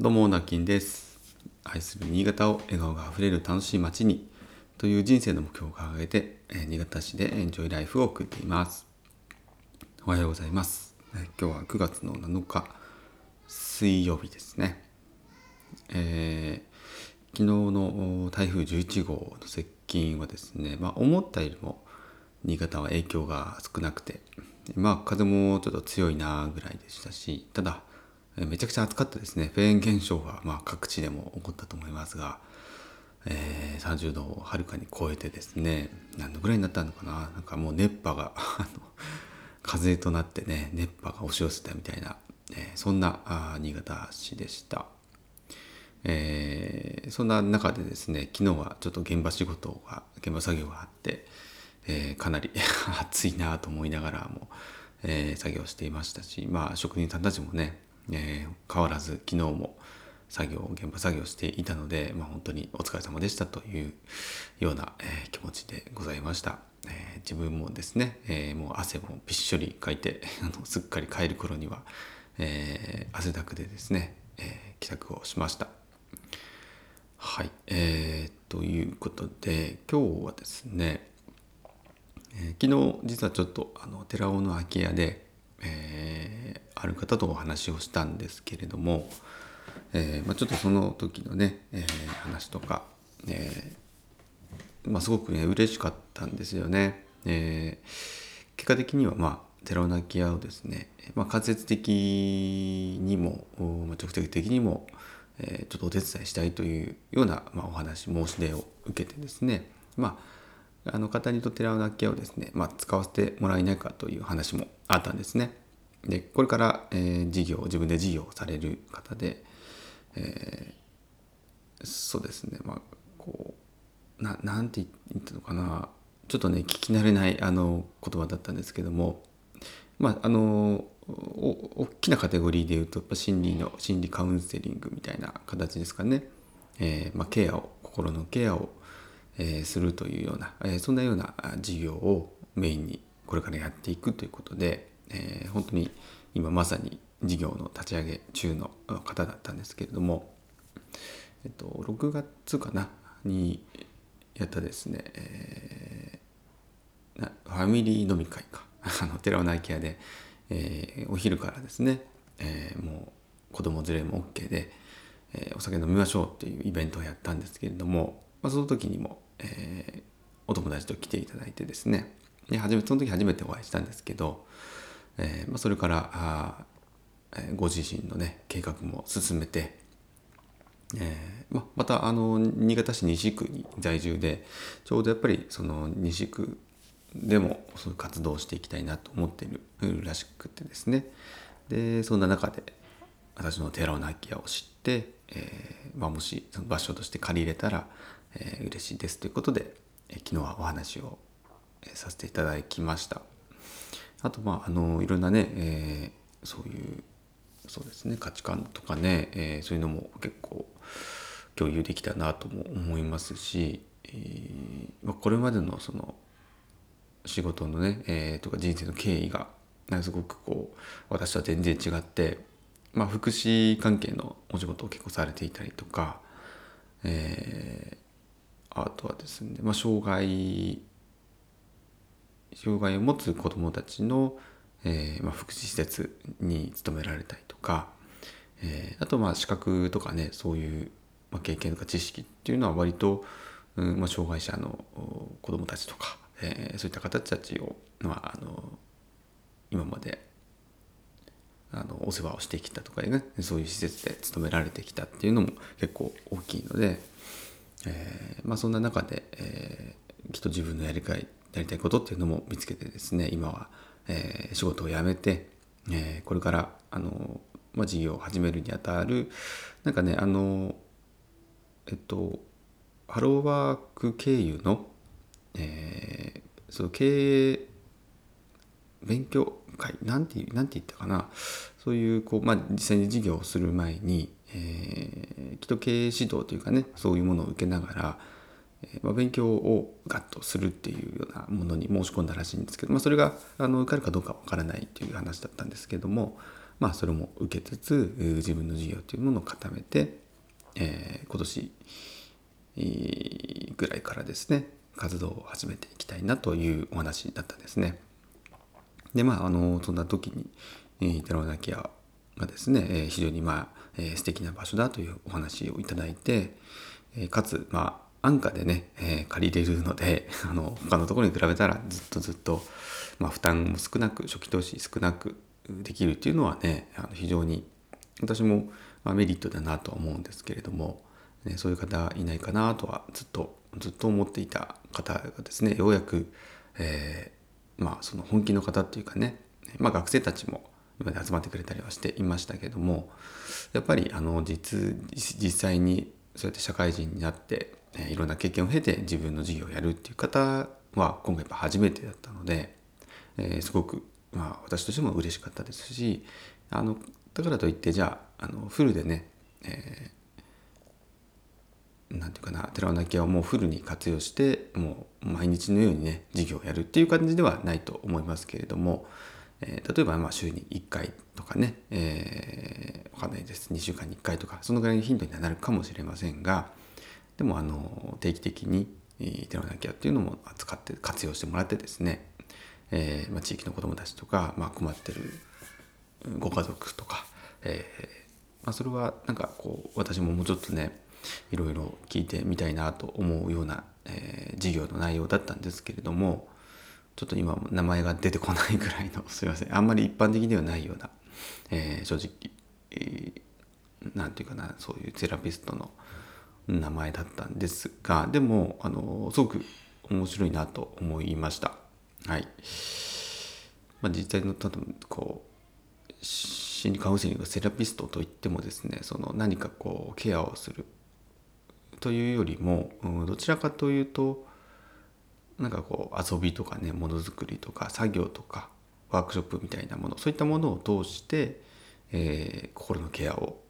どうも、なきんです。愛する新潟を笑顔があふれる楽しい街にという人生の目標を掲げて、え新潟市でエンジョイライフを送っています。おはようございます。え今日は9月の7日、水曜日ですね。えー昨日の台風11号の接近はですね、まあ、思ったよりも新潟は影響が少なくて、まあ、風もちょっと強いなぐらいでしたし、ただ、めちゃくちゃ暑かったですね。フェーン現象がまあ各地でも起こったと思いますが、えー30度をはるかに超えてですね、何度ぐらいになったのかななんかもう熱波が、あの、風となってね、熱波が押し寄せたみたいな、えーそんなあ新潟市でした。えーそんな中でですね昨日はちょっと現場仕事が現場作業があって、えーかなり 暑いなと思いながらも、えー作業していましたしまあ職人さんたちもね、えー変わらず昨日も作業現場作業していたので、まあ、本当にお疲れ様でしたというような、えー気持ちでございました。えー自分もですね、えもう汗もびっしょりかいて あのすっかり帰る頃には、え汗だくでですね、え帰宅をしました。はい、えー、ということで今日はですね、え昨日実はちょっとあの寺尾の空き家で、えーある方とお話をしたんですけれども、えーまあ、ちょっとその時のね、えー話とか、えまあ、すごくね嬉しかったんですよね。え結果的にはまあ寺尾の空き家をですね、まあ、間接的にも直接的にも、えちょっとお手伝いしたいというような、ま、お話申し出を受けてですねまああの方にと寺尾の空き家をですね、まあ、使わせてもらえないかという話もあったんですね。でこれから、えー事業自分で事業をされる方で、えーそうですねまあこうななんて言ったのかなちょっとね聞き慣れないあの言葉だったんですけどもまああのお大きなカテゴリーで言うとやっぱ心理の心理カウンセリングみたいな形ですかね、えーまあ、ケアを心のケアを、えーするというような、えーそんなような事業をメインにこれからやっていくということで、えー本当に今まさに事業の立ち上げ中の方だったんですけれども、えっと、6月かなにやったですね、えーファミリー飲み会か。あの寺尾の空き家で、えーお昼からですね、えーもう子供連れも OK で、えーお酒飲みましょうっていうイベントをやったんですけれども、まあ、その時にも、えーお友達と来ていただいてですね。で初めその時初めてお会いしたんですけど、えーまあ、それからあ、えーご自身のね計画も進めて、えーまあまたあの新潟市西区に在住でちょうどやっぱりその西区でもそういう活動をしていきたいなと思っているらしくてですね。でそんな中で私の寺尾の空き家を知って、えーまあ、もしその場所として借りれたら、え嬉しいですということで、え昨日はお話を、えさせていただきました。あとまああのいろんなね、えーそういうそうですね価値観とかね、えーそういうのも結構共有できたなとも思いますし、えーま、これまでのその仕事のね、えーとか人生の経緯がすごくこう私とは全然違って、まあ、福祉関係のお仕事を結構されていたりとか、えあとはですね、まあ、障害障害を持つ子どもたちの、えーまあ、福祉施設に勤められたりとか、えーあとまあ資格とかねそういう、まあ、経験とか知識っていうのは割と、うんまあ、障害者の子どもたちとか、えーそういった方たちを、まあ、あの今まであのお世話をしてきたとかねそういう施設で勤められてきたっていうのも結構大きいので、えーまあ、そんな中で、えーきっと自分のやりたいやりたいことっていうのも見つけてですね今は、えー仕事を辞めて、えーこれからあの、まあ、事業を始めるにあたるなんかねあのえっとハローワーク経由の、えーその経営勉強会なんてなんて言ったかなそういうこう、まあ、実際に事業をする前に、えーきっと経営指導というかねそういうものを受けながら、えまあ、勉強をガッとするっていうようなものに申し込んだらしいんですけど、まあ、それがあの受かるかどうかわからないという話だったんですけども、まあそれも受けつつ自分の事業というものを固めて、えー、今年ぐらいからですね活動を始めていきたいなというお話だったんですね。でまああのそんな時に、寺尾泣屋がですね、え、非常にまあ、えー、素敵な場所だというお話をいただいて、えー、かつまあ安価でね、えー、借りれるので あの他のところに比べたらずっとずっと、まあ、負担も少なく初期投資少なくできるっていうのはねあの非常に私も、まあ、メリットだなとは思うんですけれども、ね、そういう方いないかなとはずっとずっと思っていた方がですねようやく、えー、まあその本気の方っていうかね、まあ、学生たちも集まってくれたりはしていましたけどもやっぱりあの実実際にそうやって社会人になって、えー、いろんな経験を経て自分の事業をやるっていう方は今回やっぱ初めてだったので、えー、すごく、まあ、私としても嬉しかったですしあのだからといってじゃああのフルでね、えーなんていうかな寺尾泣きをもうフルに活用してもう毎日のようにね授業をやるっていう感じではないと思いますけれども、えー、例えばまあ週に1回とかね、えー、わかんないです。2週間に1回とかそのぐらいの頻度にはなるかもしれませんがでもあの定期的に寺尾泣きゃっていうのも使って活用してもらってですね、えーまあ、地域の子どもたちとか、まあ、困ってるご家族とか、えーまあ、それはなんかこう私ももうちょっとねいろいろ聞いてみたいなと思うような、えー、授業の内容だったんですけれどもちょっと今名前が出てこないぐらいのすいません。あんまり一般的ではないような、えー、正直えー、なんていうかなそういうセラピストの名前だったんですがでもあのすごく面白いなと思いました。はい、まあ、実際の多分こう心理カウンセリングセラピストといってもですねその何かこうケアをするというよりも、どちらかというとなんかこう遊びとかねものづくりとか作業とかワークショップみたいなものそういったものを通して、えー、心のケアを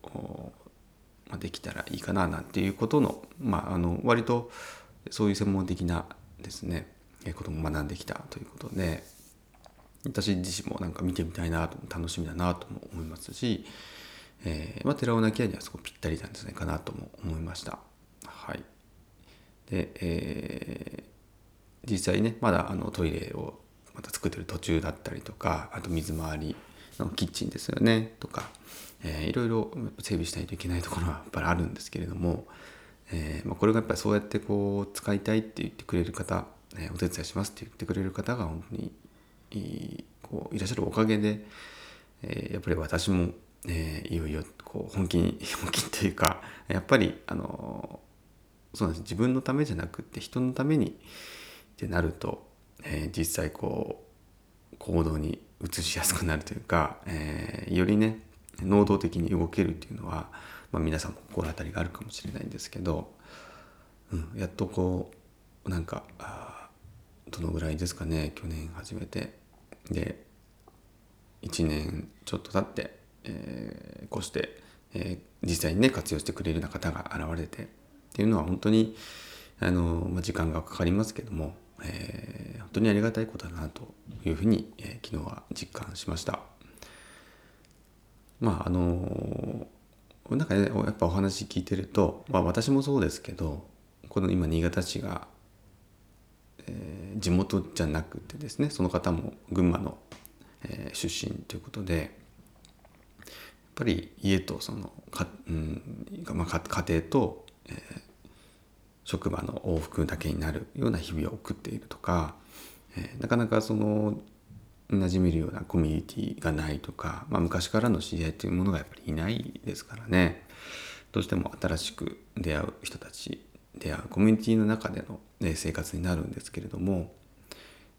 できたらいいかななんていうことの,、まあ、あの割とそういう専門的なですねことも学んできたということで私自身もなんか見てみたいなと楽しみだなとも思いますし、えーまあ、寺尾泣き屋にはすごくぴったりなんじゃないかなとも思いました。はい、で、えー、実際ねまだあのトイレをまた作ってる途中だったりとかあと水回りのキッチンですよねとか、えー、いろいろ整備しないといけないところはやっぱりあるんですけれども、えーまあ、これがやっぱりそうやってこう使いたいって言ってくれる方、えー、お手伝いしますって言ってくれる方が本当にいこういらっしゃるおかげで、えー、やっぱり私も、え、いよいよこう本気に本気というかやっぱりあのそうなんです。自分のためじゃなくって人のためにってなると、えー、実際こう行動に移しやすくなるというか、えー、よりね能動的に動けるっていうのは、まあ、皆さんも心当たりがあるかもしれないんですけど、うん、やっとこうなんかあどのぐらいですかね去年始めて。で1年ちょっと経って、えー、こうして、えー、実際にね活用してくれるような方が現れてっていうのは本当にあの、まあ、時間がかかりますけども、えー、本当にありがたいことだなというふうに、えー、昨日は実感しました。まああのなんかねやっぱお話聞いてると、まあ、私もそうですけどこの今新潟市が、えー、地元じゃなくてですねその方も群馬の、えー、出身ということでやっぱり家とそのか、うんまあ、家庭とえー、職場の往復だけになるような日々を送っているとか、えー、なかなかその馴染めるようなコミュニティがないとか、まあ、昔からの知り合いというものがやっぱりいないですからねどうしても新しく出会う人たち出会うコミュニティの中での、ね、生活になるんですけれども、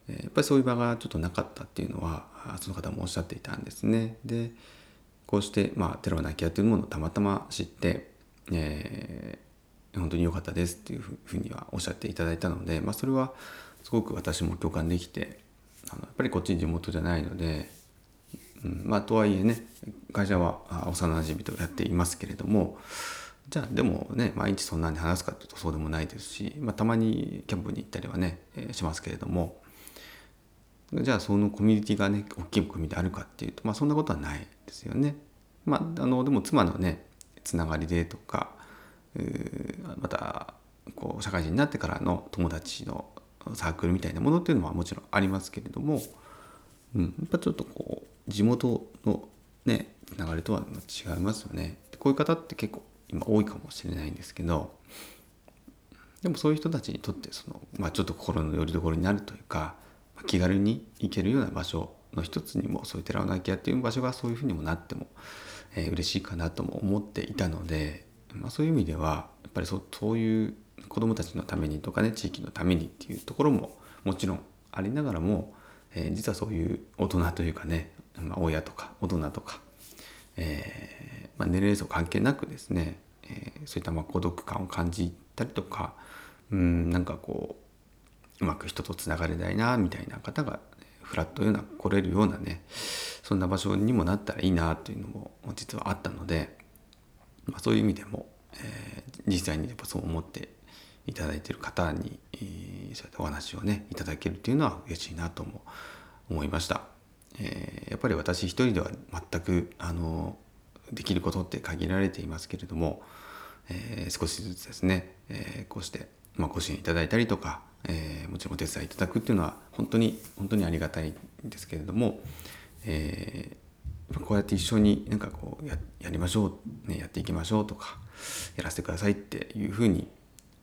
え、やっぱりそういう場がちょっとなかったっていうのはその方もおっしゃっていたんですね。でこうして、まあ、テロナキアというものをたまたま知って、え本当に良かったですっていうふうにはおっしゃっていただいたので、まあ、それはすごく私も共感できてあのやっぱりこっちに地元じゃないので、うんまあ、とはいえね会社は幼なじみとやっていますけれどもじゃあでもね毎日そんなに話すかというとそうでもないですし、まあ、たまにキャンプに行ったりはね、えー、しますけれどもじゃあそのコミュニティがね大きいコミュニティあるかっていうとまあそんなことはないですよね。まあ、あのでも妻のねつながりでとかまたこう社会人になってからの友達のサークルみたいなものっていうのはもちろんありますけれども、うん、やっぱちょっとこう地元のねつながりとは違いますよね。こういう方って結構今多いかもしれないんですけどでもそういう人たちにとってその、まあ、ちょっと心の拠り所になるというか気軽に行けるような場所の一つにもそういう寺尾泣き屋っていう場所がそういうふうにもなっても、えー、嬉しいかなとも思っていたので、まあ、そういう意味ではやっぱりそうそういう子どもたちのためにとかね地域のためにっていうところももちろんありながらも、えー、実はそういう大人というかね、まあ、親とか大人とか、えーまあ、年齢層関係なくですね、えー、そういったまあ孤独感を感じたりとかうんなんかこううまく人とつながれないなみたいな方がフラットような来れるようなねそんな場所にもなったらいいなというのも実はあったので、まあ、そういう意味でも、えー、実際にやっぱそう思っていただいている方に、えー、そういったお話をねいただけるっていうのは嬉しいなとも思いました。えー、やっぱり私一人では全くあのできることって限られていますけれども、えー、少しずつですね、えー、こうして、まあ、ご支援いただいたりとか、えー、もちろんお手伝いいただくっていうのは本当に本当にありがたいんですけれども、えー、こうやって一緒になんかこうやりましょう、ね、やっていきましょうとかやらせてくださいっていうふうに、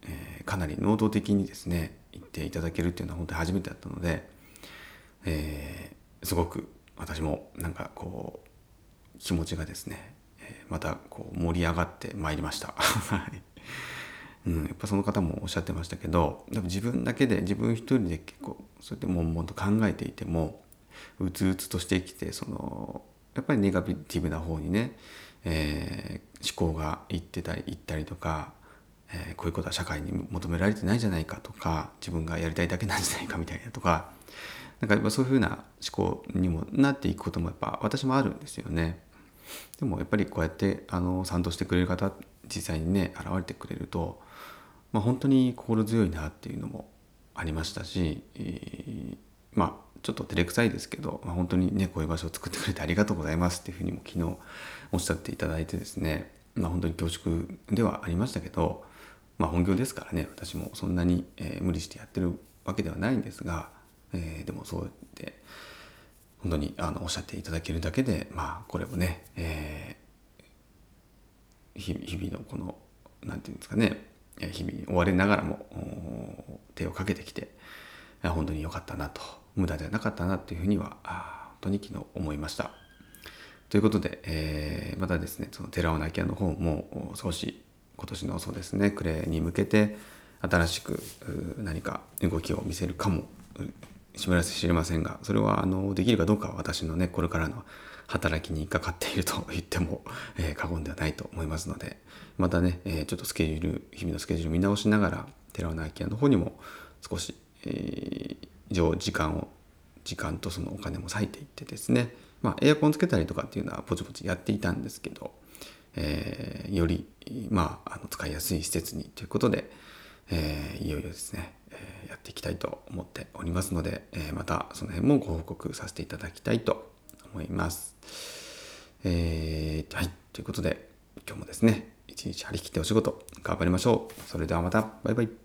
えー、かなり能動的にですね言っていただけるっていうのは本当に初めてだったので、えー、すごく私もなんかこう気持ちがですねえまたこう盛り上がってまいりました。うん、やっぱその方もおっしゃってましたけど自分だけで自分一人で結構そうやって悶々と考えていてもうつうつとしてきてそのやっぱりネガティブな方にね、えー、思考がいってたりいったりとか、えー、こういうことは社会に求められてないじゃないかとか自分がやりたいだけなんじゃないかみたいなとかなんかやっぱそういうふうな思考にもなっていくこともやっぱ私もあるんですよね。でもやっぱりこうやってあの賛同してくれる方実際にね現れてくれると、まあ、本当に心強いなっていうのもありましたし、えー、まあちょっと照れくさいですけど、まあ、本当にねこういう場所を作ってくれてありがとうございますっていうふうにも昨日おっしゃっていただいてですね、まあ、本当に恐縮ではありましたけど、まあ、本業ですからね私もそんなに、えー、無理してやってるわけではないんですが、えー、でもそうやって本当にあのおっしゃっていただけるだけでまあこれをね、えー、日々のこの何て言うんですかね日々追われながらも手をかけてきて本当に良かったなと無駄ではなかったなっていうふうには本当に昨日思いました。ということで、えー、またですねその寺尾泣き屋の方も少し今年のそうですね暮れに向けて新しく何か動きを見せるかもしばらく知れませんがそれはあのできるかどうかは私のねこれからの働きにかかっていると 言っても、えー、過言ではないと思いますのでまたね、えー、ちょっとスケジュール日々のスケジュール見直しながら寺尾直樹屋の方にも少し、えー、時間を時間とそのお金も割いていってですねまあエアコンつけたりとかっていうのはぼちぼちやっていたんですけど、えー、よりまああの使いやすい施設にということで、えー、いよいよですねえやっていきたいと思っておりますので、えまたその辺もご報告させていただきたいと思います。えー、はい。ということで、今日もですね、一日張り切ってお仕事頑張りましょう。それではまた。バイバイ。